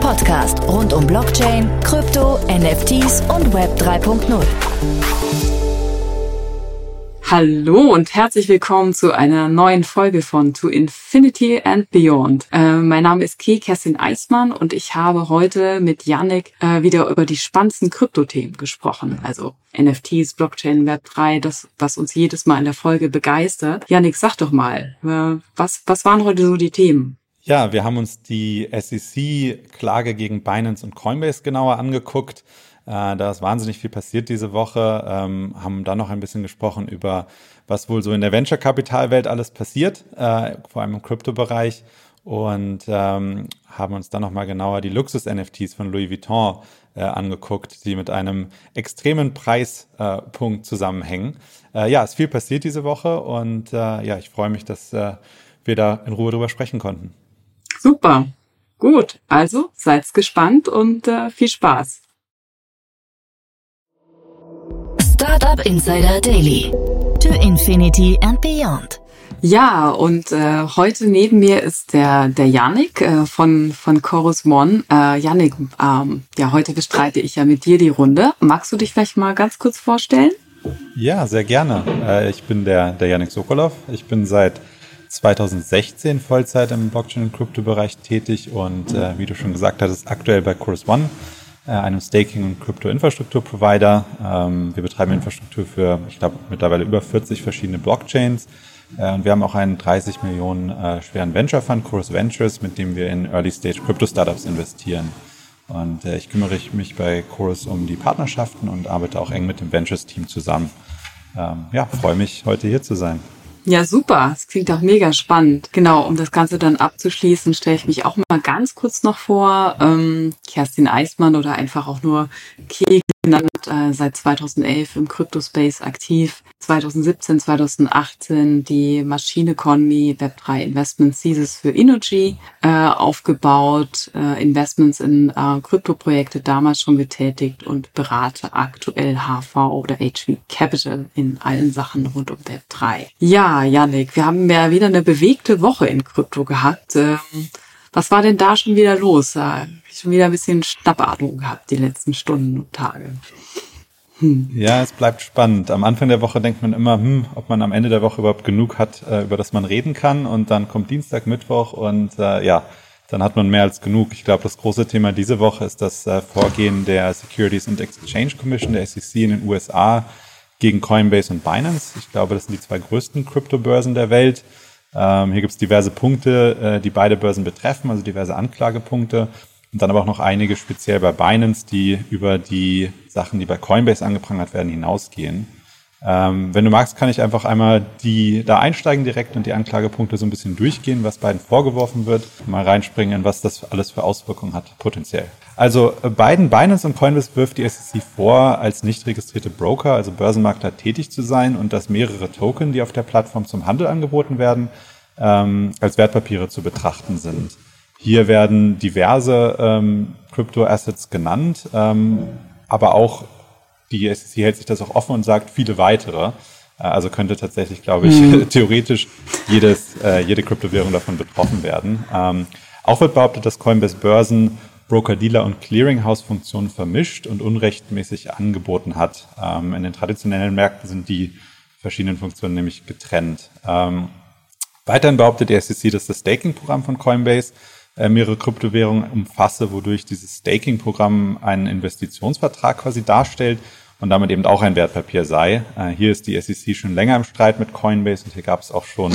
Podcast rund um Blockchain, Krypto, NFTs und Web 3.0. Hallo und herzlich willkommen zu einer neuen Folge von To Infinity and Beyond. Äh, mein Name ist Key Kerstin Eismann und ich habe heute mit Yannick äh, wieder über die spannendsten Kryptothemen gesprochen. Also NFTs, Blockchain, Web3, das, was uns jedes Mal in der Folge begeistert. Yannick, sag doch mal, äh, was, was waren heute so die Themen? Ja, wir haben uns die SEC-Klage gegen Binance und Coinbase genauer angeguckt. Äh, da ist wahnsinnig viel passiert diese Woche. Ähm, haben dann noch ein bisschen gesprochen über, was wohl so in der Venture-Kapitalwelt alles passiert, äh, vor allem im Kryptobereich. Und ähm, haben uns dann nochmal genauer die Luxus-NFTs von Louis Vuitton äh, angeguckt, die mit einem extremen Preispunkt äh, zusammenhängen. Äh, ja, ist viel passiert diese Woche und ja, ich freue mich, dass wir da in Ruhe drüber sprechen konnten. Super. Gut, also seid gespannt und äh, viel Spaß. Startup Insider Daily. To Infinity and Beyond. Ja, und äh, heute neben mir ist der, der Yannick äh, von, von Chorus One. Äh, Yannick, ähm, ja, heute bestreite ich ja mit dir die Runde. Magst du dich vielleicht mal ganz kurz vorstellen? Ja, sehr gerne. Äh, ich bin der, der Yannick Sokolov. Ich bin seit 2016 Vollzeit im Blockchain- und Kryptobereich tätig und äh, wie du schon gesagt hattest, aktuell bei Chorus One äh, einem Staking- und Krypto-Infrastruktur-Provider. Ähm, wir betreiben Infrastruktur für, ich glaube, mittlerweile über 40 verschiedene Blockchains. Äh, und wir haben auch einen 30 Millionen äh, schweren Venture Fund, Chorus Ventures, mit dem wir in Early-Stage Crypto-Startups investieren. Und äh, ich kümmere mich bei Chorus um die Partnerschaften und arbeite auch eng mit dem Ventures-Team zusammen. Ähm, ja, freue mich, heute hier zu sein. Ja, super. Das klingt auch mega spannend. Genau, um das Ganze dann abzuschließen, stelle ich mich auch mal ganz kurz noch vor. Ähm, Kerstin Eismann oder einfach auch nur Kek genannt, äh, seit 2011 im Crypto-Space aktiv. 2017, 2018 die Machine Economy Web3 Investment Thesis für Energy äh, aufgebaut, äh, Investments in äh, Krypto-Projekte damals schon getätigt und berate aktuell HV oder HV Capital in allen Sachen rund um Web3. Ja, Yannick, wir haben ja wieder eine bewegte Woche in Krypto gehabt. Ähm, was war denn da schon wieder los? Schon wieder ein bisschen Schnappatmung gehabt die letzten Stunden und Tage. Hm. Ja, es bleibt spannend. Am Anfang der Woche denkt man immer, hm, ob man am Ende der Woche überhaupt genug hat, äh, über das man reden kann. Und dann kommt Dienstag, Mittwoch und äh, ja, dann hat man mehr als genug. Ich glaube, das große Thema diese Woche ist das äh, Vorgehen der Securities and Exchange Commission, der SEC in den USA, gegen Coinbase und Binance. Ich glaube, das sind die zwei größten Kryptobörsen der Welt. Ähm, hier gibt es diverse Punkte, äh, die beide Börsen betreffen, also diverse Anklagepunkte. Und dann aber auch noch einige speziell bei Binance, die über die Sachen, die bei Coinbase angeprangert werden, hinausgehen. Ähm, wenn du magst, kann ich einfach einmal die da einsteigen direkt und die Anklagepunkte so ein bisschen durchgehen, was beiden vorgeworfen wird, mal reinspringen, in was das alles für Auswirkungen hat, potenziell. Also äh, beiden Binance und Coinbase wirft die SEC vor, als nicht registrierte Broker, also Börsenmakler, tätig zu sein und dass mehrere Token, die auf der Plattform zum Handel angeboten werden, ähm, als Wertpapiere zu betrachten sind. Hier werden diverse ähm, Crypto-Assets genannt, ähm, aber auch die SEC hält sich das auch offen und sagt viele weitere. Äh, also könnte tatsächlich, glaube ich, mhm. theoretisch jedes, äh, jede Kryptowährung davon betroffen werden. Ähm, auch wird behauptet, dass Coinbase Börsen Broker-Dealer- und Clearinghouse-Funktionen vermischt und unrechtmäßig angeboten hat. Ähm, in den traditionellen Märkten sind die verschiedenen Funktionen nämlich getrennt. Ähm, weiterhin behauptet die SEC, dass das Staking-Programm von Coinbase mehrere Kryptowährungen umfasse, wodurch dieses Staking-Programm einen Investitionsvertrag quasi darstellt und damit eben auch ein Wertpapier sei. Äh, hier ist die SEC schon länger im Streit mit Coinbase und hier gab es auch schon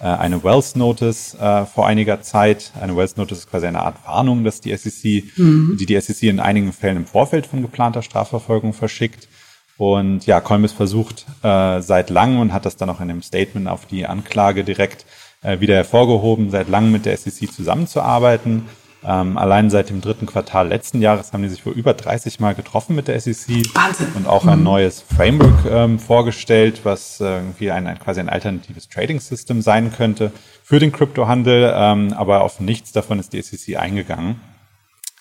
äh, eine Wells Notice vor einiger Zeit. Eine Wells Notice ist quasi eine Art Warnung, dass die SEC, mhm. die die SEC in einigen Fällen im Vorfeld von geplanter Strafverfolgung verschickt. Und ja, Coinbase versucht äh, seit langem und hat das dann auch in einem Statement auf die Anklage direkt äh, wieder hervorgehoben, seit langem mit der SEC zusammenzuarbeiten. Ähm, allein seit dem dritten Quartal letzten Jahres haben die sich wohl über 30 Mal getroffen mit der SEC Wahnsinn. und auch ein mhm. neues Framework ähm, vorgestellt, was äh, irgendwie ein, ein, quasi ein alternatives Trading System sein könnte für den Kryptohandel. Ähm, aber auf nichts davon ist die SEC eingegangen.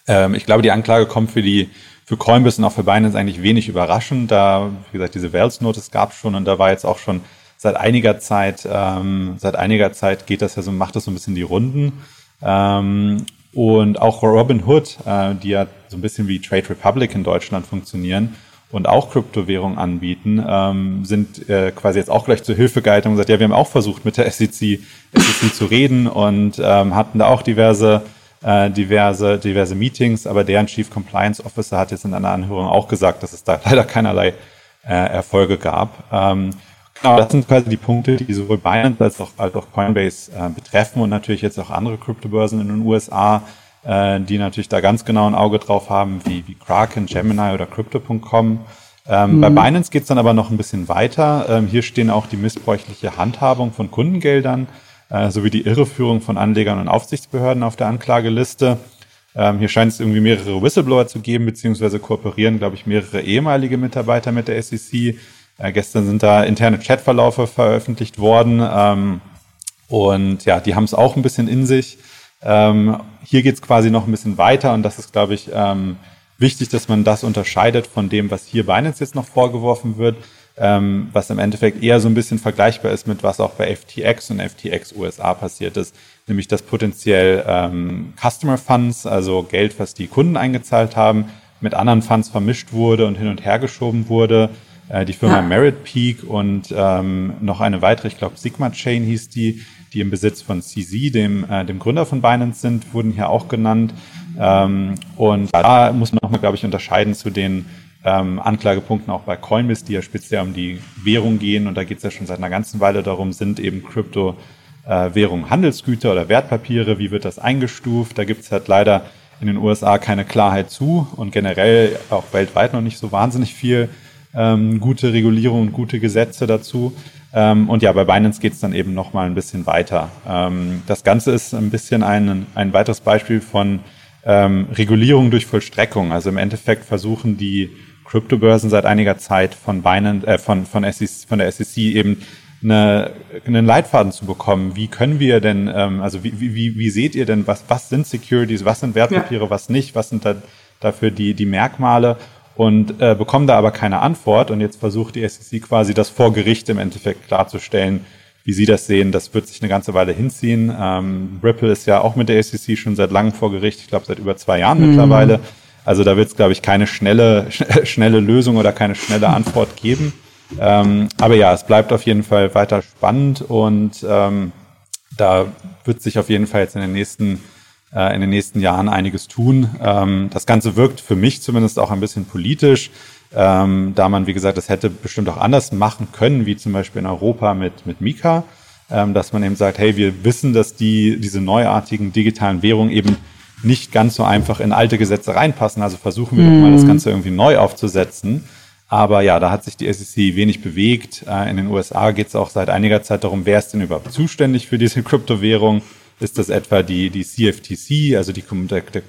Ähm, ich glaube, die Anklage kommt für die für Coinbase und auch für Binance eigentlich wenig überraschend. Da, wie gesagt, diese Wells Notice gab es schon und da war jetzt auch schon seit einiger Zeit, ähm, seit einiger Zeit geht das ja so, macht das so ein bisschen die Runden. Ähm, und auch Robinhood, äh, die ja so ein bisschen wie Trade Republic in Deutschland funktionieren und auch Kryptowährungen anbieten, ähm, sind äh, quasi jetzt auch gleich zur Hilfe gehalten und gesagt, ja, wir haben auch versucht mit der SEC, SEC zu reden und ähm, hatten da auch diverse äh, diverse, diverse Meetings, aber deren Chief Compliance Officer hat jetzt in einer Anhörung auch gesagt, dass es da leider keinerlei äh, Erfolge gab. Ähm, genau, das sind quasi die Punkte, die sowohl Binance als auch, als auch Coinbase äh, betreffen und natürlich jetzt auch andere Kryptobörsen in den USA, äh, die natürlich da ganz genau ein Auge drauf haben, wie, wie Kraken, Gemini oder Crypto.com. Ähm, mhm. Bei Binance geht's dann aber noch ein bisschen weiter. Ähm, hier stehen auch die missbräuchliche Handhabung von Kundengeldern äh, sowie die Irreführung von Anlegern und Aufsichtsbehörden auf der Anklageliste. Ähm, hier scheint es irgendwie mehrere Whistleblower zu geben, beziehungsweise kooperieren, glaube ich, mehrere ehemalige Mitarbeiter mit der SEC. Äh, gestern sind da interne Chatverlaufe veröffentlicht worden. Ähm, und ja, die haben es auch ein bisschen in sich. Ähm, hier geht es quasi noch ein bisschen weiter und das ist, glaube ich, ähm, wichtig, dass man das unterscheidet von dem, was hier Binance jetzt noch vorgeworfen wird, ähm, was im Endeffekt eher so ein bisschen vergleichbar ist mit was auch bei FTX und FTX USA passiert ist, nämlich dass potenziell ähm, Customer Funds, also Geld, was die Kunden eingezahlt haben, mit anderen Funds vermischt wurde und hin und her geschoben wurde. Äh, die Firma ja. Merit Peak und ähm, noch eine weitere, ich glaube Sigma Chain hieß die, die im Besitz von CZ, dem, äh, dem Gründer von Binance sind, wurden hier auch genannt. Ähm, und da muss man nochmal, glaube ich, unterscheiden zu den ähm, Anklagepunkten auch bei Coinbase, die ja speziell um die Währung gehen. Und da geht es ja schon seit einer ganzen Weile darum, sind eben Kryptowährungen äh, Handelsgüter oder Wertpapiere, wie wird das eingestuft? Da gibt es halt leider in den USA keine Klarheit zu und generell auch weltweit noch nicht so wahnsinnig viel ähm, gute Regulierung und gute Gesetze dazu. Ähm, und ja, bei Binance geht es dann eben noch mal ein bisschen weiter. Ähm, das Ganze ist ein bisschen ein, ein weiteres Beispiel von ähm, Regulierung durch Vollstreckung. Also im Endeffekt versuchen die Kryptobörsen seit einiger Zeit von Binance, äh, von, von, SEC, von der SEC eben eine, einen Leitfaden zu bekommen. Wie können wir denn, ähm, also wie, wie, wie seht ihr denn, was, was sind Securities, was sind Wertpapiere, ja. was nicht, was sind da dafür die, die Merkmale? Und äh, bekommen da aber keine Antwort. Und jetzt versucht die SEC quasi das vor Gericht im Endeffekt klarzustellen, wie Sie das sehen. Das wird sich eine ganze Weile hinziehen. Ähm, Ripple ist ja auch mit der SEC schon seit langem vor Gericht, ich glaube seit über zwei Jahren mhm. mittlerweile. Also da wird es, glaube ich, keine schnelle, schnelle Lösung oder keine schnelle Antwort geben. Ähm, aber ja, es bleibt auf jeden Fall weiter spannend und ähm, da wird sich auf jeden Fall jetzt in den nächsten in den nächsten Jahren einiges tun. Ähm, das Ganze wirkt für mich zumindest auch ein bisschen politisch, ähm, da man, wie gesagt, das hätte bestimmt auch anders machen können, wie zum Beispiel in Europa mit, mit Mika, ähm, dass man eben sagt, hey, wir wissen, dass die, diese neuartigen digitalen Währungen eben nicht ganz so einfach in alte Gesetze reinpassen. Also versuchen wir doch mal das mhm. Ganze irgendwie neu aufzusetzen. Aber ja, da hat sich die SEC wenig bewegt. Äh, in den USA geht es auch seit einiger Zeit darum, wer ist denn überhaupt zuständig für diese Kryptowährung? Ist das etwa die, die CFTC, also die,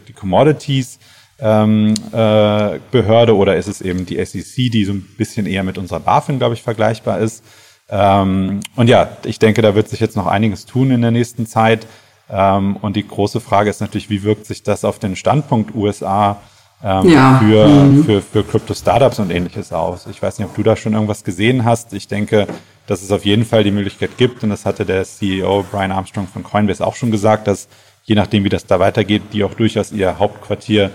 die Commodities ähm, äh, Behörde, oder ist es eben die SEC, die so ein bisschen eher mit unserer BaFin, glaube ich, vergleichbar ist? Ähm, und ja, ich denke, da wird sich jetzt noch einiges tun in der nächsten Zeit. Ähm, und die große Frage ist natürlich, wie wirkt sich das auf den Standpunkt USA ähm, ja. für, mhm. für, für Crypto-Startups und ähnliches aus? Ich weiß nicht, ob du da schon irgendwas gesehen hast. Ich denke, dass es auf jeden Fall die Möglichkeit gibt, und das hatte der CEO Brian Armstrong von Coinbase auch schon gesagt, dass je nachdem, wie das da weitergeht, die auch durchaus ihr Hauptquartier,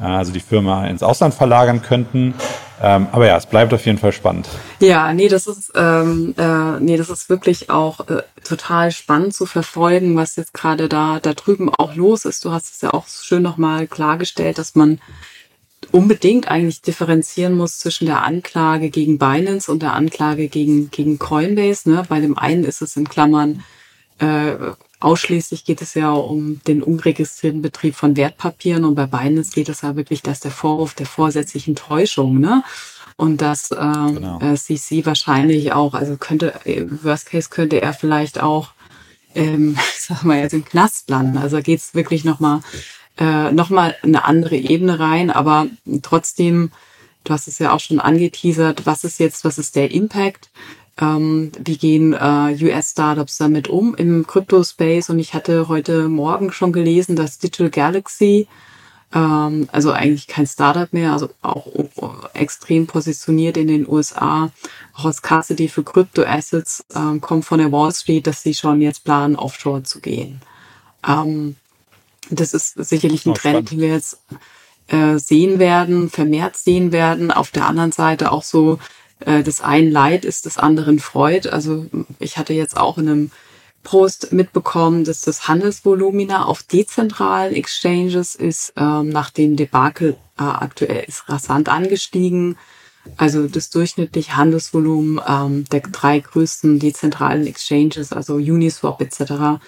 äh, also die Firma ins Ausland verlagern könnten. Ähm, aber ja, es bleibt auf jeden Fall spannend. Ja, nee, das ist, ähm, äh, nee, das ist wirklich auch äh, total spannend zu verfolgen, was jetzt gerade da, da drüben auch los ist. Du hast es ja auch schön nochmal klargestellt, dass man unbedingt eigentlich differenzieren muss zwischen der Anklage gegen Binance und der Anklage gegen, gegen Coinbase. Ne? Bei dem einen ist es in Klammern äh, ausschließlich geht es ja um den unregistrierten Betrieb von Wertpapieren und bei Binance geht es ja wirklich, dass der Vorwurf der vorsätzlichen Täuschung, ne? Und dass ähm, genau. äh, CC wahrscheinlich auch, also könnte, Worst Case könnte er vielleicht auch, ähm, sag mal jetzt im Knast landen. Also geht es wirklich nochmal äh, nochmal eine andere Ebene rein, aber trotzdem, du hast es ja auch schon angeteasert, was ist jetzt, was ist der Impact? Ähm, wie gehen äh, US-Startups damit um im Crypto-Space? Und ich hatte heute Morgen schon gelesen, dass Digital Galaxy, ähm, also eigentlich kein Startup mehr, also auch extrem positioniert in den USA, auch als Custody für Crypto-Assets, ähm, kommt von der Wall Street, dass sie schon jetzt planen, offshore zu gehen. Ähm, das ist sicherlich ein oh, Trend, den wir jetzt äh, sehen werden, vermehrt sehen werden. Auf der anderen Seite auch so, äh, das einen Leid ist des anderen Freud. Also ich hatte jetzt auch in einem Post mitbekommen, dass das Handelsvolumina auf dezentralen Exchanges ist ähm, nach dem Debakel äh, aktuell ist rasant angestiegen. Also das durchschnittliche Handelsvolumen ähm, der drei größten dezentralen Exchanges, also Uniswap etc.,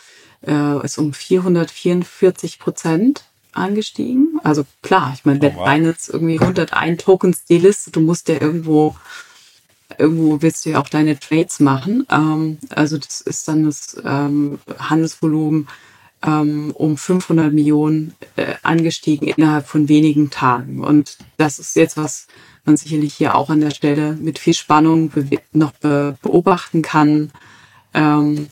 äh, ist um 444 Prozent angestiegen. Also klar, ich meine, oh, wow. wenn jetzt irgendwie 101 Tokens die Liste, du musst ja irgendwo irgendwo willst du ja auch deine Trades machen. Ähm, also das ist dann das ähm, Handelsvolumen ähm, um 500 Millionen äh, angestiegen innerhalb von wenigen Tagen. Und das ist jetzt was man sicherlich hier auch an der Stelle mit viel Spannung noch be beobachten kann. Ähm,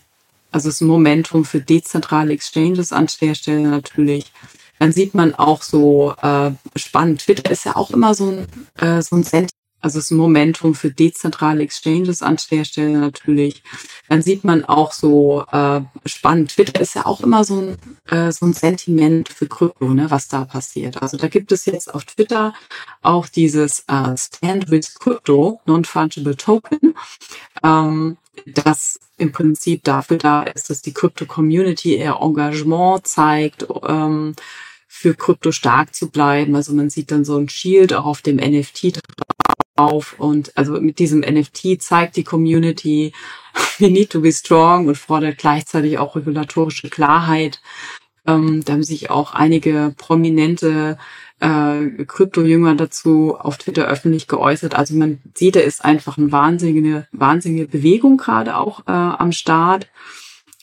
also ein Momentum für dezentrale Exchanges an der Stelle natürlich. Dann sieht man auch so äh, spannend. Twitter ist ja auch immer so ein, äh, so ein Sentiment also es ist ein Momentum für dezentrale Exchanges an der Stelle natürlich. Dann sieht man auch so äh, spannend. Twitter ist ja auch immer so ein, äh, so ein Sentiment für Krypto, ne, was da passiert. Also da gibt es jetzt auf Twitter auch dieses äh, Stand with Crypto, Non-Fungible Token, ähm, das im Prinzip dafür da ist, dass die Crypto-Community ihr Engagement zeigt, ähm, für Krypto stark zu bleiben. Also man sieht dann so ein Shield auch auf dem NFT auf und also mit diesem NFT zeigt die Community, we need to be strong und fordert gleichzeitig auch regulatorische Klarheit. Ähm, da haben sich auch einige prominente äh, Krypto-Jünger dazu auf Twitter öffentlich geäußert. Also man sieht, da ist einfach eine wahnsinnige, wahnsinnige Bewegung gerade auch äh, am Start.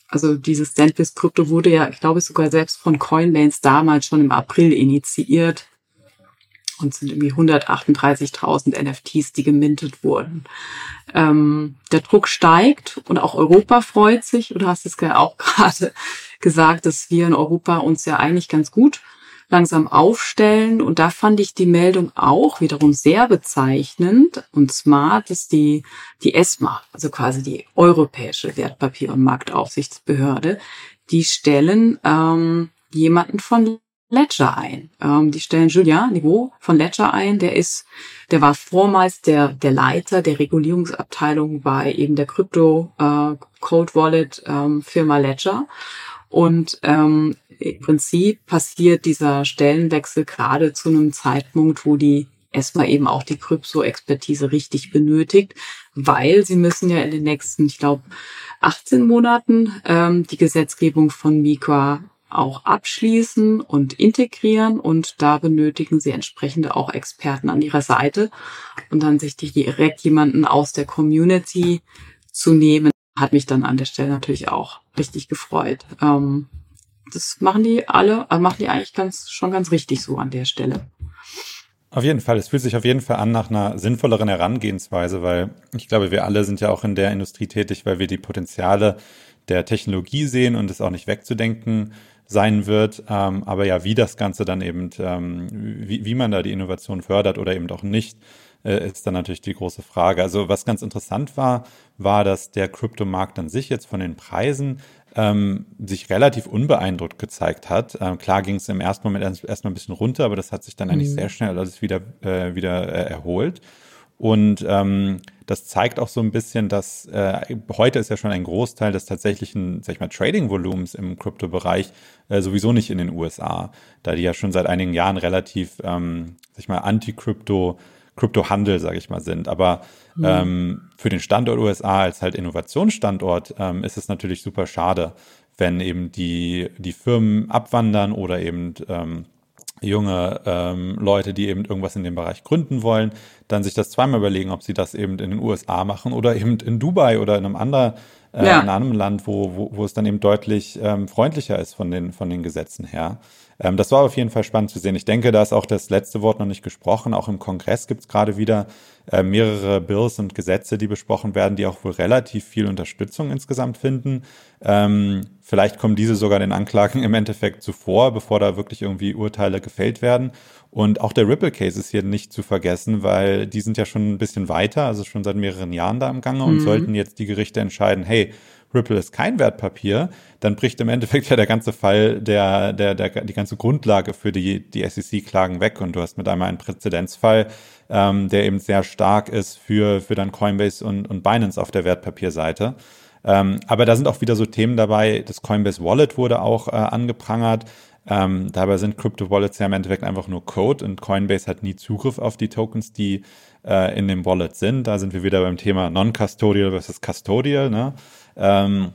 Also dieses Sandwich Krypto wurde ja, ich glaube sogar selbst von Coinbase damals schon im April initiiert und sind irgendwie 138.000 NFTs, die gemintet wurden. Ähm, der Druck steigt und auch Europa freut sich. Du hast es ja auch gerade gesagt, dass wir in Europa uns ja eigentlich ganz gut langsam aufstellen. Und da fand ich die Meldung auch wiederum sehr bezeichnend und smart, dass die, die ESMA, also quasi die Europäische Wertpapier- und Marktaufsichtsbehörde, die stellen ähm, jemanden von Ledger ein. Ähm, die stellen Julien Niveau von Ledger ein. Der ist, der war vormals der, der Leiter der Regulierungsabteilung bei eben der Crypto äh, Code Wallet ähm, Firma Ledger. Und ähm, im Prinzip passiert dieser Stellenwechsel gerade zu einem Zeitpunkt, wo die erstmal eben auch die Krypto-Expertise richtig benötigt, weil sie müssen ja in den nächsten, ich glaube, 18 Monaten ähm, die Gesetzgebung von Mika auch abschließen und integrieren und da benötigen sie entsprechende auch Experten an ihrer Seite und dann sich direkt jemanden aus der Community zu nehmen, hat mich dann an der Stelle natürlich auch richtig gefreut. Ähm, das machen die alle, also machen die eigentlich ganz, schon ganz richtig so an der Stelle. Auf jeden Fall. Es fühlt sich auf jeden Fall an nach einer sinnvolleren Herangehensweise, weil ich glaube, wir alle sind ja auch in der Industrie tätig, weil wir die Potenziale der Technologie sehen und es auch nicht wegzudenken sein wird. Ähm, aber ja, wie das Ganze dann eben, ähm, wie, wie man da die Innovation fördert oder eben auch nicht, äh, ist dann natürlich die große Frage. Also was ganz interessant war, war, dass der Kryptomarkt an sich jetzt von den Preisen ähm, sich relativ unbeeindruckt gezeigt hat. Ähm, klar ging es im ersten Moment erst, erstmal ein bisschen runter, aber das hat sich dann eigentlich mhm. sehr schnell alles wieder, äh, wieder äh, erholt. Und ähm, das zeigt auch so ein bisschen, dass äh, heute ist ja schon ein Großteil des tatsächlichen, sag ich mal, Trading-Volumens im Kryptobereich äh, sowieso nicht in den USA, da die ja schon seit einigen Jahren relativ, ähm, sag ich mal, anti-Krypto Kryptohandel, sage ich mal, sind. Aber mhm. ähm, für den Standort USA als halt Innovationsstandort ähm, ist es natürlich super schade, wenn eben die, die Firmen abwandern oder eben ähm, junge ähm, Leute, die eben irgendwas in dem Bereich gründen wollen, dann sich das zweimal überlegen, ob sie das eben in den USA machen oder eben in Dubai oder in einem anderen äh, ja. in einem Land, wo, wo, wo es dann eben deutlich ähm, freundlicher ist von den, von den Gesetzen her. Ähm, das war auf jeden Fall spannend zu sehen. Ich denke, da ist auch das letzte Wort noch nicht gesprochen. Auch im Kongress gibt es gerade wieder äh, mehrere Bills und Gesetze, die besprochen werden, die auch wohl relativ viel Unterstützung insgesamt finden. Ähm, vielleicht kommen diese sogar den Anklagen im Endeffekt zuvor, bevor da wirklich irgendwie Urteile gefällt werden. Und auch der Ripple Case ist hier nicht zu vergessen, weil die sind ja schon ein bisschen weiter, also schon seit mehreren Jahren da im Gange und mhm. sollten jetzt die Gerichte entscheiden, hey, Ripple ist kein Wertpapier, dann bricht im Endeffekt ja der ganze Fall, der, der, der, die ganze Grundlage für die, die SEC-Klagen weg und du hast mit einmal einen Präzedenzfall, ähm, der eben sehr stark ist für, für dann Coinbase und, und Binance auf der Wertpapierseite. Ähm, aber da sind auch wieder so Themen dabei, das Coinbase Wallet wurde auch äh, angeprangert. Ähm, dabei sind Crypto Wallets ja im Endeffekt einfach nur Code und Coinbase hat nie Zugriff auf die Tokens, die äh, in dem Wallet sind. Da sind wir wieder beim Thema Non-Custodial versus Custodial. Ne? Ähm,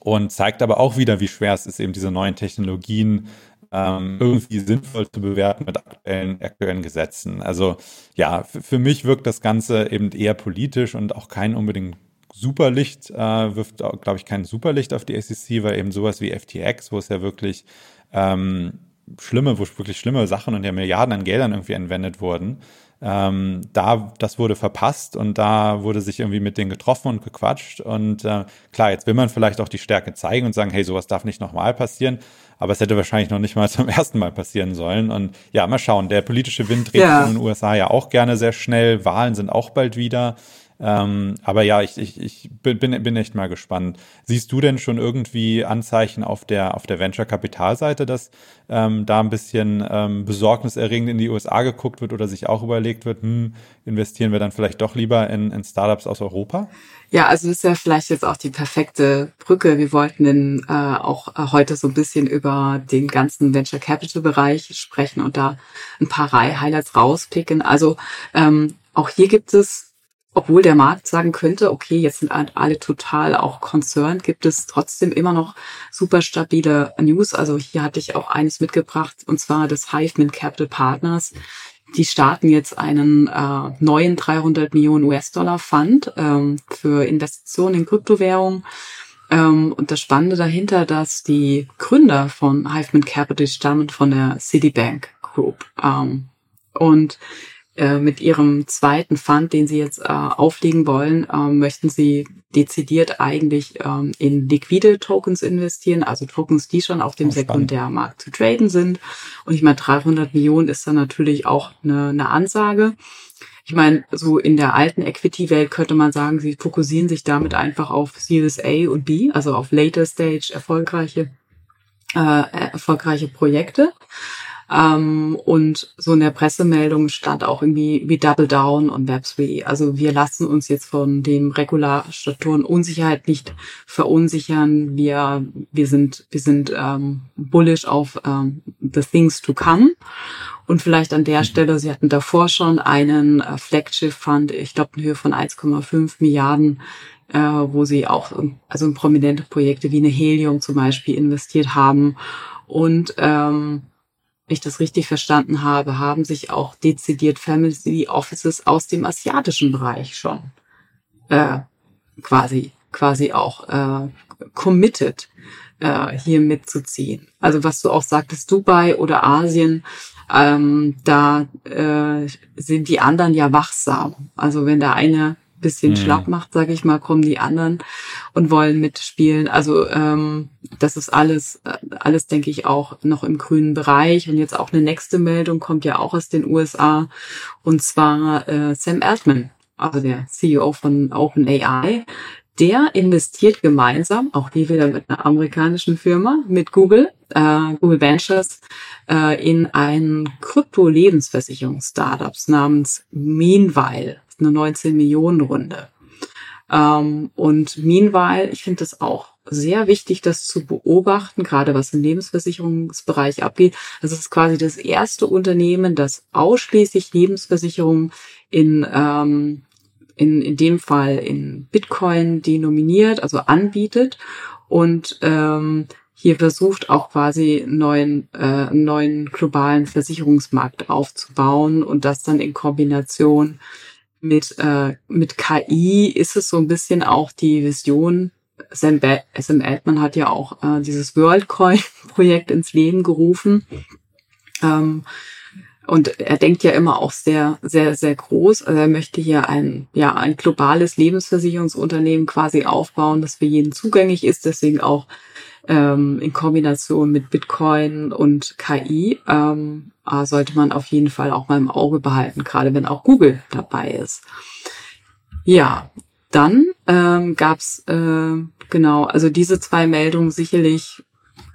und zeigt aber auch wieder, wie schwer es ist, eben diese neuen Technologien ähm, irgendwie sinnvoll zu bewerten mit aktuellen, aktuellen Gesetzen. Also ja, für mich wirkt das Ganze eben eher politisch und auch kein unbedingt Superlicht, äh, wirft, glaube ich, kein Superlicht auf die SEC, weil eben sowas wie FTX, wo es ja wirklich ähm, schlimme, wo wirklich schlimme Sachen und ja Milliarden an Geldern irgendwie entwendet wurden. Ähm, da, das wurde verpasst und da wurde sich irgendwie mit denen getroffen und gequatscht. Und äh, klar, jetzt will man vielleicht auch die Stärke zeigen und sagen, hey, sowas darf nicht nochmal passieren. Aber es hätte wahrscheinlich noch nicht mal zum ersten Mal passieren sollen. Und ja, mal schauen. Der politische Wind dreht ja. in den USA ja auch gerne sehr schnell. Wahlen sind auch bald wieder. Ähm, aber ja, ich, ich, ich bin, bin echt mal gespannt. Siehst du denn schon irgendwie Anzeichen auf der, auf der Venture-Kapitalseite, dass ähm, da ein bisschen ähm, besorgniserregend in die USA geguckt wird oder sich auch überlegt wird, hm, investieren wir dann vielleicht doch lieber in, in Startups aus Europa? Ja, also das ist ja vielleicht jetzt auch die perfekte Brücke. Wir wollten denn, äh, auch äh, heute so ein bisschen über den ganzen Venture Capital Bereich sprechen und da ein paar Highlights rauspicken. Also ähm, auch hier gibt es obwohl der Markt sagen könnte, okay, jetzt sind alle total auch concerned, gibt es trotzdem immer noch super stabile News. Also hier hatte ich auch eines mitgebracht, und zwar das Hiveman Capital Partners. Die starten jetzt einen äh, neuen 300 Millionen US-Dollar Fund ähm, für Investitionen in Kryptowährungen. Ähm, und das Spannende dahinter, dass die Gründer von Hiveman Capital stammen von der Citibank Group. Ähm, und äh, mit ihrem zweiten Fund, den sie jetzt äh, auflegen wollen, äh, möchten sie dezidiert eigentlich ähm, in liquide Tokens investieren, also Tokens, die schon auf dem oh, Sekundärmarkt zu traden sind. Und ich meine, 300 Millionen ist dann natürlich auch eine, eine Ansage. Ich meine, so in der alten Equity-Welt könnte man sagen, sie fokussieren sich damit einfach auf Series A und B, also auf Later Stage erfolgreiche äh, erfolgreiche Projekte. Ähm, und so in der Pressemeldung stand auch irgendwie wie Double Down und Web3. Also wir lassen uns jetzt von dem Regularstaturen Unsicherheit nicht verunsichern. Wir, wir sind, wir sind ähm, bullish auf ähm, the things to come. Und vielleicht an der Stelle, Sie hatten davor schon einen äh, Flagship Fund, ich glaube in Höhe von 1,5 Milliarden, äh, wo Sie auch also in prominente Projekte wie eine Helium zum Beispiel investiert haben. Und ähm, ich das richtig verstanden habe, haben sich auch dezidiert Family Offices aus dem asiatischen Bereich schon äh, quasi quasi auch äh, committed äh, hier mitzuziehen. Also was du auch sagtest, Dubai oder Asien, ähm, da äh, sind die anderen ja wachsam. Also wenn der eine bisschen mhm. schlapp macht, sage ich mal, kommen die anderen und wollen mitspielen. Also ähm, das ist alles, äh, alles denke ich auch noch im grünen Bereich. Und jetzt auch eine nächste Meldung kommt ja auch aus den USA und zwar äh, Sam Altman, also der CEO von OpenAI. Der investiert gemeinsam, auch hier wieder mit einer amerikanischen Firma, mit Google, äh, Google Ventures, äh, in ein Krypto-Lebensversicherungs-Startups namens Meanwhile eine 19 Millionen Runde. Ähm, und meanwhile, ich finde das auch sehr wichtig, das zu beobachten, gerade was im Lebensversicherungsbereich abgeht. Das ist quasi das erste Unternehmen, das ausschließlich Lebensversicherungen in, ähm, in, in dem Fall in Bitcoin denominiert, also anbietet und ähm, hier versucht auch quasi neuen, äh, neuen globalen Versicherungsmarkt aufzubauen und das dann in Kombination mit, äh, mit KI ist es so ein bisschen auch die Vision. Sam, ba Sam Altman hat ja auch äh, dieses WorldCoin-Projekt ins Leben gerufen. Ähm, und er denkt ja immer auch sehr, sehr, sehr groß. Also er möchte hier ein, ja, ein globales Lebensversicherungsunternehmen quasi aufbauen, das für jeden zugänglich ist. Deswegen auch ähm, in Kombination mit Bitcoin und KI ähm, sollte man auf jeden Fall auch mal im Auge behalten, gerade wenn auch Google dabei ist. Ja, dann ähm, gab äh, genau, also diese zwei Meldungen sicherlich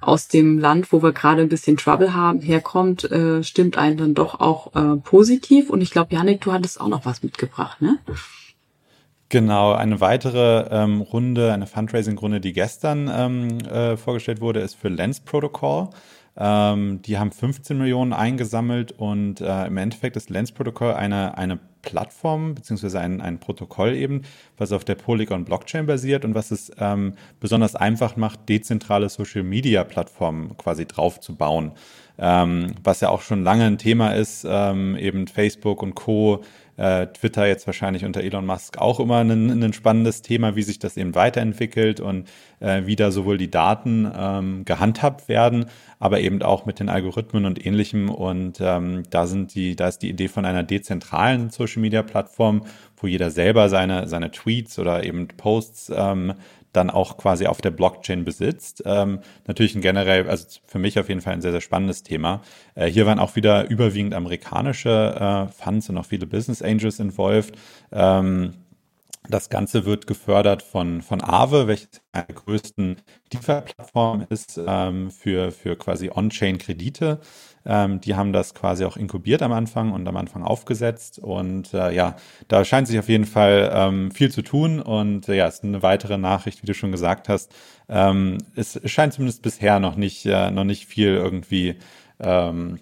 aus dem Land, wo wir gerade ein bisschen Trouble haben, herkommt, äh, stimmt einen dann doch auch äh, positiv. Und ich glaube, Janik, du hattest auch noch was mitgebracht, ne? Genau, eine weitere ähm, Runde, eine Fundraising-Runde, die gestern ähm, äh, vorgestellt wurde, ist für Lens Protocol. Ähm, die haben 15 Millionen eingesammelt und äh, im Endeffekt ist Lens Protocol eine, eine Plattform beziehungsweise ein, ein Protokoll eben, was auf der Polygon Blockchain basiert und was es ähm, besonders einfach macht, dezentrale Social Media Plattformen quasi drauf zu bauen. Ähm, was ja auch schon lange ein Thema ist, ähm, eben Facebook und Co äh, Twitter jetzt wahrscheinlich unter Elon Musk auch immer ein, ein, spannendes Thema, wie sich das eben weiterentwickelt und äh, wie da sowohl die Daten ähm, gehandhabt werden, aber eben auch mit den Algorithmen und ähnlichem. Und ähm, da sind die, da ist die Idee von einer dezentralen Social Media Plattform, wo jeder selber seine, seine Tweets oder eben Posts ähm, dann auch quasi auf der Blockchain besitzt. Ähm, natürlich ein generell, also für mich auf jeden Fall ein sehr, sehr spannendes Thema. Äh, hier waren auch wieder überwiegend amerikanische äh, Funds und auch viele Business Angels involved. Ähm, das Ganze wird gefördert von, von Aave, welches eine der größten DeFi-Plattform ist ähm, für, für quasi On-Chain-Kredite. Ähm, die haben das quasi auch inkubiert am Anfang und am Anfang aufgesetzt. Und äh, ja, da scheint sich auf jeden Fall ähm, viel zu tun. Und äh, ja, es ist eine weitere Nachricht, wie du schon gesagt hast. Ähm, es scheint zumindest bisher noch nicht, äh, noch nicht viel irgendwie ähm,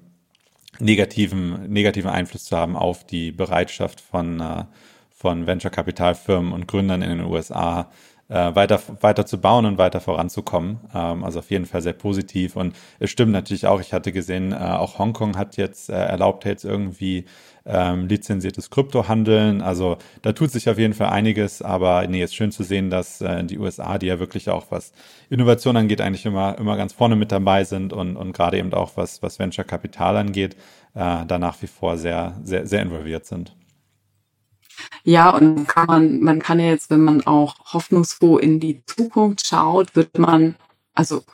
negativen, negativen Einfluss zu haben auf die Bereitschaft von, äh, von Venture-Kapitalfirmen und Gründern in den USA, äh, weiter, weiter zu bauen und weiter voranzukommen. Ähm, also auf jeden Fall sehr positiv. Und es stimmt natürlich auch, ich hatte gesehen, äh, auch Hongkong hat jetzt äh, erlaubt jetzt irgendwie ähm, lizenziertes Kryptohandeln. Also da tut sich auf jeden Fall einiges, aber nee, ist schön zu sehen, dass äh, die USA, die ja wirklich auch was Innovation angeht, eigentlich immer, immer ganz vorne mit dabei sind und, und gerade eben auch was, was Venture Kapital angeht, äh, da nach wie vor sehr, sehr, sehr involviert sind. Ja, und kann man, man kann ja jetzt, wenn man auch hoffnungsfroh in die Zukunft schaut, wird man, also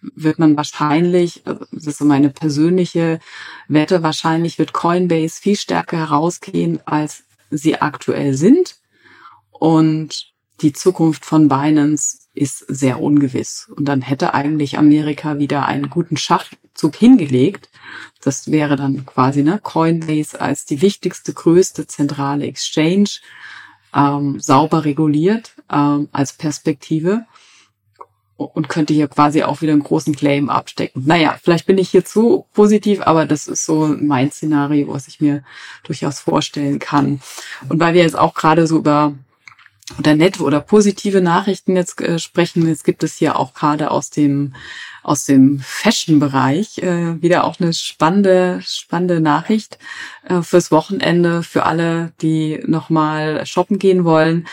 wird man wahrscheinlich, das ist so meine persönliche Wette, wahrscheinlich wird Coinbase viel stärker herausgehen, als sie aktuell sind. Und die Zukunft von Binance ist sehr ungewiss. Und dann hätte eigentlich Amerika wieder einen guten Schachzug hingelegt. Das wäre dann quasi ne, Coinbase als die wichtigste, größte zentrale Exchange ähm, sauber reguliert ähm, als Perspektive und könnte hier quasi auch wieder einen großen Claim abstecken. Naja, vielleicht bin ich hier zu positiv, aber das ist so mein Szenario, was ich mir durchaus vorstellen kann. Und weil wir jetzt auch gerade so über oder nette oder positive Nachrichten jetzt äh, sprechen. Jetzt gibt es hier auch gerade aus dem aus dem Fashion-Bereich äh, wieder auch eine spannende spannende Nachricht äh, fürs Wochenende für alle, die nochmal shoppen gehen wollen.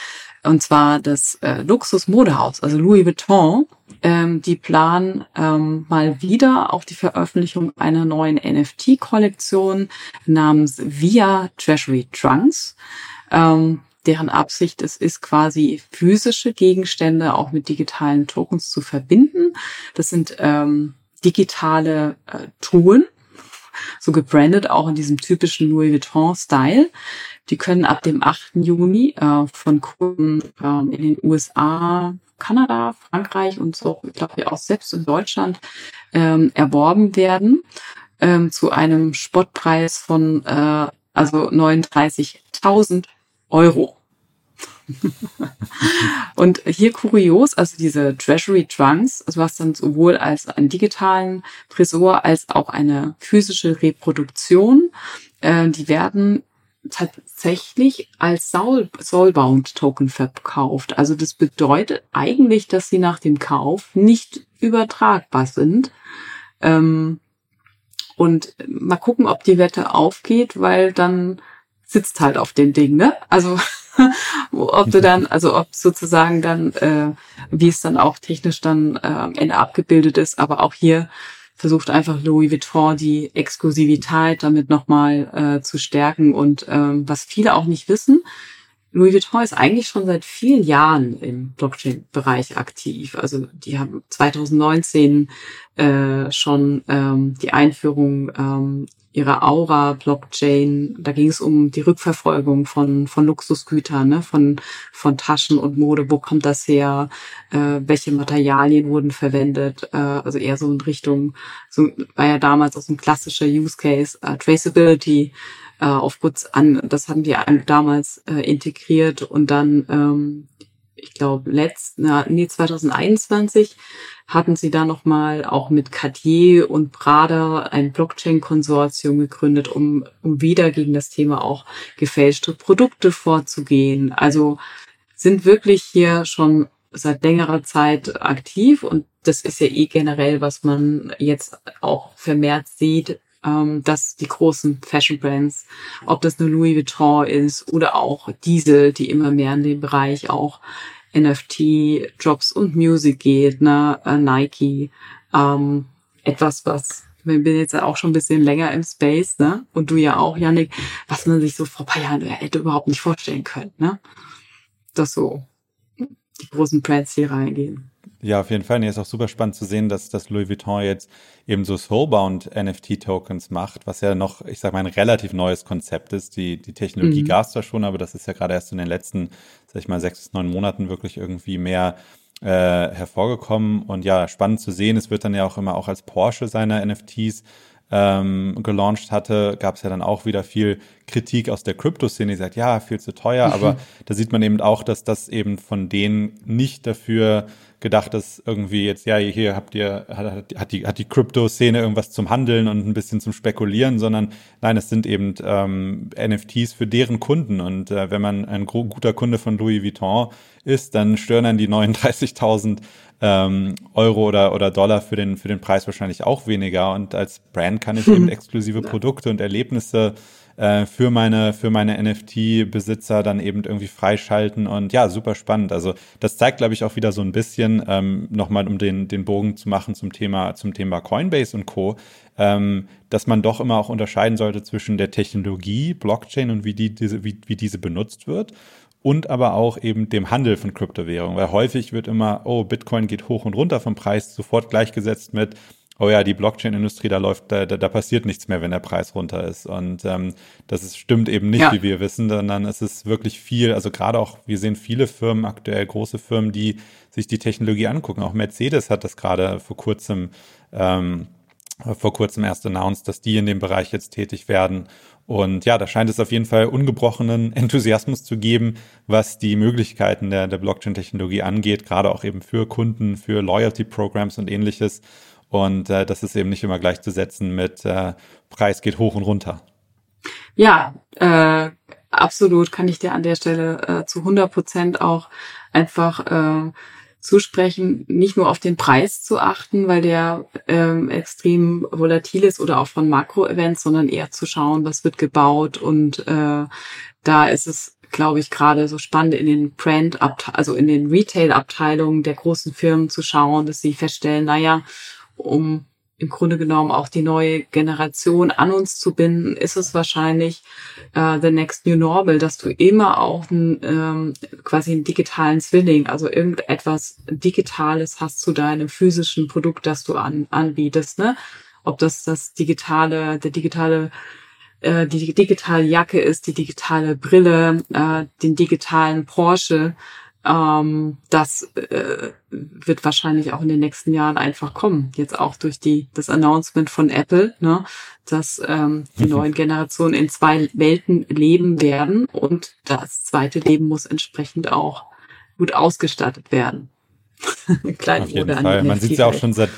Und zwar das äh, Luxus-Modehaus, also Louis Vuitton. Ähm, die planen ähm, mal wieder auch die Veröffentlichung einer neuen NFT-Kollektion namens Via Treasury Trunks. Ähm, deren Absicht es ist, quasi physische Gegenstände auch mit digitalen Tokens zu verbinden. Das sind ähm, digitale äh, Truhen, so gebrandet auch in diesem typischen Louis Vuitton-Style. Die können ab dem 8. Juni äh, von Kunden äh, in den USA, Kanada, Frankreich und so, ich glaube auch selbst in Deutschland ähm, erworben werden ähm, zu einem Spottpreis von äh, also 39.000 Euro. und hier kurios, also diese Treasury Trunks, also was dann sowohl als einen digitalen Tresor als auch eine physische Reproduktion, äh, die werden tatsächlich als Soul, Soulbound Token verkauft. Also das bedeutet eigentlich, dass sie nach dem Kauf nicht übertragbar sind. Ähm, und mal gucken, ob die Wette aufgeht, weil dann sitzt halt auf dem Ding, ne? Also ob du dann, also ob sozusagen dann, äh, wie es dann auch technisch dann äh, am Ende abgebildet ist, aber auch hier versucht einfach Louis Vuitton die Exklusivität damit nochmal äh, zu stärken und ähm, was viele auch nicht wissen, Louis Vuitton ist eigentlich schon seit vielen Jahren im Blockchain-Bereich aktiv. Also die haben 2019 äh, schon ähm, die Einführung ähm, ihrer Aura-Blockchain. Da ging es um die Rückverfolgung von von Luxusgütern, ne? von von Taschen und Mode. Wo kommt das her? Äh, welche Materialien wurden verwendet? Äh, also eher so in Richtung, so war ja damals auch so ein klassischer Use Case, äh, Traceability äh, auf kurz an, das haben die damals äh, integriert und dann, ähm, ich glaube, letzt, na, nee, 2021 hatten sie da nochmal auch mit Cartier und Prada ein Blockchain-Konsortium gegründet, um, um wieder gegen das Thema auch gefälschte Produkte vorzugehen. Also sind wirklich hier schon seit längerer Zeit aktiv und das ist ja eh generell, was man jetzt auch vermehrt sieht, ähm, dass die großen Fashion Brands, ob das eine Louis Vuitton ist oder auch diese, die immer mehr in den Bereich auch NFT, Jobs und Music geht, ne, äh, Nike, ähm, etwas, was ich bin jetzt auch schon ein bisschen länger im Space, ne? Und du ja auch, Yannick, was man sich so vor ein paar Jahren hätte überhaupt nicht vorstellen können, ne? Dass so die großen Brands hier reingehen. Ja, auf jeden Fall. Nee, ist auch super spannend zu sehen, dass, dass Louis Vuitton jetzt eben so Soulbound NFT-Tokens macht, was ja noch, ich sag mal, ein relativ neues Konzept ist. Die, die Technologie mhm. gab es da schon, aber das ist ja gerade erst in den letzten, sag ich mal, sechs bis neun Monaten wirklich irgendwie mehr äh, hervorgekommen. Und ja, spannend zu sehen. Es wird dann ja auch immer auch als Porsche seiner NFTs ähm, gelauncht hatte, gab es ja dann auch wieder viel Kritik aus der Krypto-Szene, die sagt, ja, viel zu teuer, mhm. aber da sieht man eben auch, dass das eben von denen nicht dafür gedacht ist, irgendwie jetzt, ja, hier habt ihr, hat, hat die, hat die Krypto-Szene irgendwas zum Handeln und ein bisschen zum Spekulieren, sondern nein, es sind eben ähm, NFTs für deren Kunden. Und äh, wenn man ein guter Kunde von Louis Vuitton ist, dann stören dann die 39.000 ähm, Euro oder, oder Dollar für den, für den Preis wahrscheinlich auch weniger. Und als Brand kann ich eben exklusive Produkte und Erlebnisse äh, für meine, für meine NFT-Besitzer dann eben irgendwie freischalten und ja, super spannend. Also das zeigt, glaube ich, auch wieder so ein bisschen, ähm, nochmal um den, den Bogen zu machen zum Thema, zum Thema Coinbase und Co., ähm, dass man doch immer auch unterscheiden sollte zwischen der Technologie, Blockchain und wie, die, diese, wie, wie diese benutzt wird und aber auch eben dem Handel von Kryptowährungen, weil häufig wird immer, oh, Bitcoin geht hoch und runter vom Preis, sofort gleichgesetzt mit, oh ja, die Blockchain-Industrie, da läuft, da, da, passiert nichts mehr, wenn der Preis runter ist. Und ähm, das ist, stimmt eben nicht, ja. wie wir wissen, sondern es ist wirklich viel, also gerade auch, wir sehen viele Firmen, aktuell große Firmen, die sich die Technologie angucken. Auch Mercedes hat das gerade vor kurzem ähm, vor kurzem erst announced, dass die in dem Bereich jetzt tätig werden. Und ja, da scheint es auf jeden Fall ungebrochenen Enthusiasmus zu geben, was die Möglichkeiten der, der Blockchain-Technologie angeht, gerade auch eben für Kunden, für Loyalty-Programs und ähnliches. Und äh, das ist eben nicht immer gleichzusetzen mit äh, Preis geht hoch und runter. Ja, äh, absolut kann ich dir an der Stelle äh, zu 100 Prozent auch einfach äh, zusprechen, nicht nur auf den Preis zu achten, weil der ähm, extrem volatil ist oder auch von Makro-Events, sondern eher zu schauen, was wird gebaut und äh, da ist es glaube ich, gerade so spannend in den Brand, also in den Retail-Abteilungen der großen Firmen zu schauen, dass sie feststellen, naja, um im Grunde genommen auch die neue Generation an uns zu binden, ist es wahrscheinlich äh, the next new normal, dass du immer auch ein, ähm, quasi einen digitalen Zwilling, also irgendetwas Digitales hast zu deinem physischen Produkt, das du an, anbietest, ne? Ob das das digitale, der digitale äh, die digitale Jacke ist, die digitale Brille, äh, den digitalen Porsche, ähm, das äh, wird wahrscheinlich auch in den nächsten Jahren einfach kommen. Jetzt auch durch die das Announcement von Apple, ne, dass ähm, die mhm. neuen Generationen in zwei Welten leben werden und das zweite Leben muss entsprechend auch gut ausgestattet werden. Kleine Auf jeden Fall. Man sieht es ja auch schon seit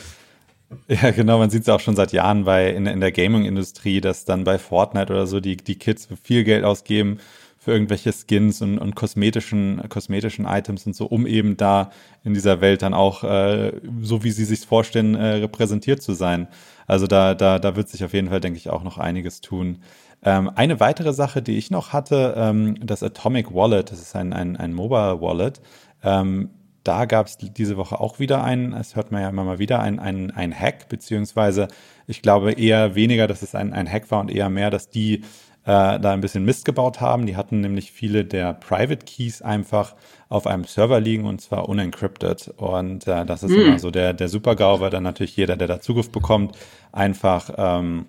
ja, genau, man sieht es auch schon seit Jahren bei in, in der Gaming-Industrie, dass dann bei Fortnite oder so die, die Kids viel Geld ausgeben für irgendwelche Skins und, und kosmetischen, kosmetischen Items und so, um eben da in dieser Welt dann auch, äh, so wie sie sich vorstellen, äh, repräsentiert zu sein. Also da, da, da wird sich auf jeden Fall, denke ich, auch noch einiges tun. Ähm, eine weitere Sache, die ich noch hatte, ähm, das Atomic Wallet, das ist ein, ein, ein Mobile Wallet. Ähm, da gab es diese Woche auch wieder einen, es hört man ja immer mal wieder, ein, ein, ein Hack, beziehungsweise ich glaube eher weniger, dass es ein, ein Hack war und eher mehr, dass die äh, da ein bisschen Mist gebaut haben. Die hatten nämlich viele der Private Keys einfach auf einem Server liegen und zwar unencrypted. Und äh, das ist mm. immer so der, der Super-GAU, weil dann natürlich jeder, der da Zugriff bekommt, einfach ähm,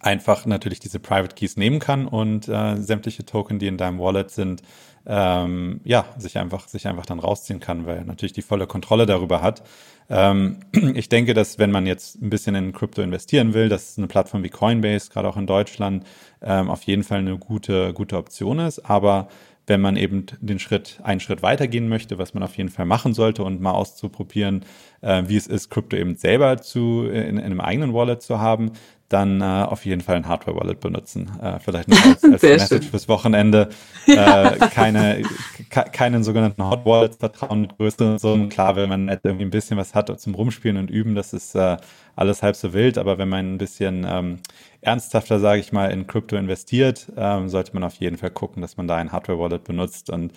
einfach natürlich diese Private Keys nehmen kann und äh, sämtliche Token, die in deinem Wallet sind, ähm, ja, sich einfach, sich einfach dann rausziehen kann, weil er natürlich die volle Kontrolle darüber hat. Ähm, ich denke, dass wenn man jetzt ein bisschen in Krypto investieren will, dass eine Plattform wie Coinbase, gerade auch in Deutschland, ähm, auf jeden Fall eine gute, gute Option ist. Aber wenn man eben den Schritt, einen Schritt weitergehen möchte, was man auf jeden Fall machen sollte und mal auszuprobieren, äh, wie es ist, Krypto eben selber zu, in, in einem eigenen Wallet zu haben, dann äh, auf jeden Fall ein Hardware-Wallet benutzen. Äh, vielleicht noch als, als Message schön. fürs Wochenende. Äh, keine, keinen sogenannten Hot Wallet vertrauen mit größeren Summen. Klar, wenn man irgendwie ein bisschen was hat zum Rumspielen und Üben, das ist äh, alles halb so wild. Aber wenn man ein bisschen ähm, ernsthafter, sage ich mal, in Krypto investiert, ähm, sollte man auf jeden Fall gucken, dass man da ein Hardware-Wallet benutzt und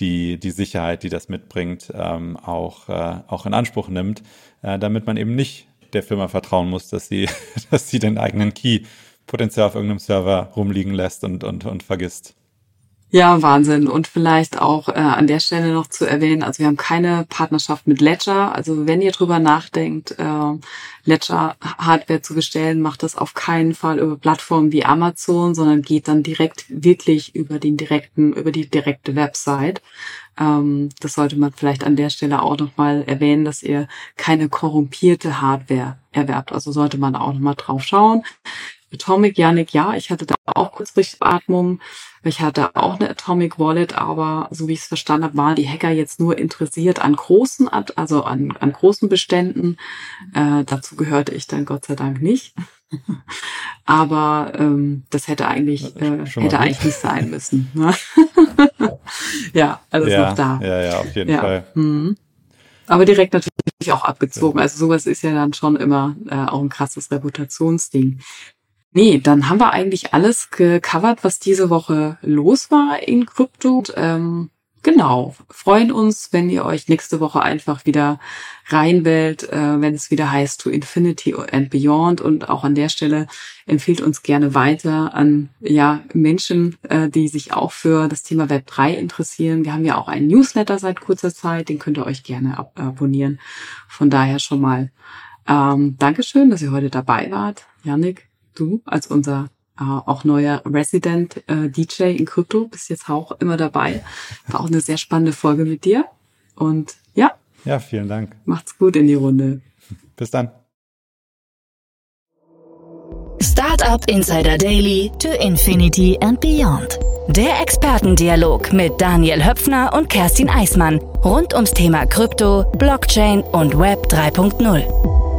die, die Sicherheit, die das mitbringt, ähm, auch, äh, auch in Anspruch nimmt, äh, damit man eben nicht der Firma vertrauen muss, dass sie, dass sie den eigenen Key potenziell auf irgendeinem Server rumliegen lässt und, und, und vergisst. Ja, Wahnsinn. Und vielleicht auch äh, an der Stelle noch zu erwähnen, also wir haben keine Partnerschaft mit Ledger. Also wenn ihr drüber nachdenkt, äh, Ledger Hardware zu bestellen, macht das auf keinen Fall über Plattformen wie Amazon, sondern geht dann direkt wirklich über den direkten, über die direkte Website. Ähm, das sollte man vielleicht an der Stelle auch nochmal erwähnen, dass ihr keine korrumpierte Hardware erwerbt. Also sollte man auch nochmal drauf schauen. Atomic, Yannick, ja, ich hatte da auch kurz Durchatmung. Ich hatte auch eine Atomic Wallet, aber so wie ich es verstanden habe, waren die Hacker jetzt nur interessiert an großen, also an, an großen Beständen. Äh, dazu gehörte ich dann Gott sei Dank nicht. aber ähm, das hätte eigentlich äh, hätte eigentlich nicht sein müssen. Ne? ja, also ja, noch da. Ja, ja, auf jeden ja. Fall. Mhm. Aber direkt natürlich auch abgezogen. Also sowas ist ja dann schon immer äh, auch ein krasses Reputationsding. Nee, dann haben wir eigentlich alles gecovert, was diese Woche los war in Krypto. Ähm, genau, freuen uns, wenn ihr euch nächste Woche einfach wieder reinwählt, äh, wenn es wieder heißt To Infinity and Beyond. Und auch an der Stelle empfiehlt uns gerne weiter an ja Menschen, äh, die sich auch für das Thema Web 3 interessieren. Wir haben ja auch einen Newsletter seit kurzer Zeit, den könnt ihr euch gerne ab abonnieren. Von daher schon mal ähm, Dankeschön, dass ihr heute dabei wart. Janik, du als unser äh, auch neuer Resident äh, DJ in Krypto bist jetzt auch immer dabei. War auch eine sehr spannende Folge mit dir. Und ja. Ja, vielen Dank. Macht's gut in die Runde. Bis dann. Startup Insider Daily to Infinity and Beyond. Der Expertendialog mit Daniel Höpfner und Kerstin Eismann rund ums Thema Krypto, Blockchain und Web 3.0.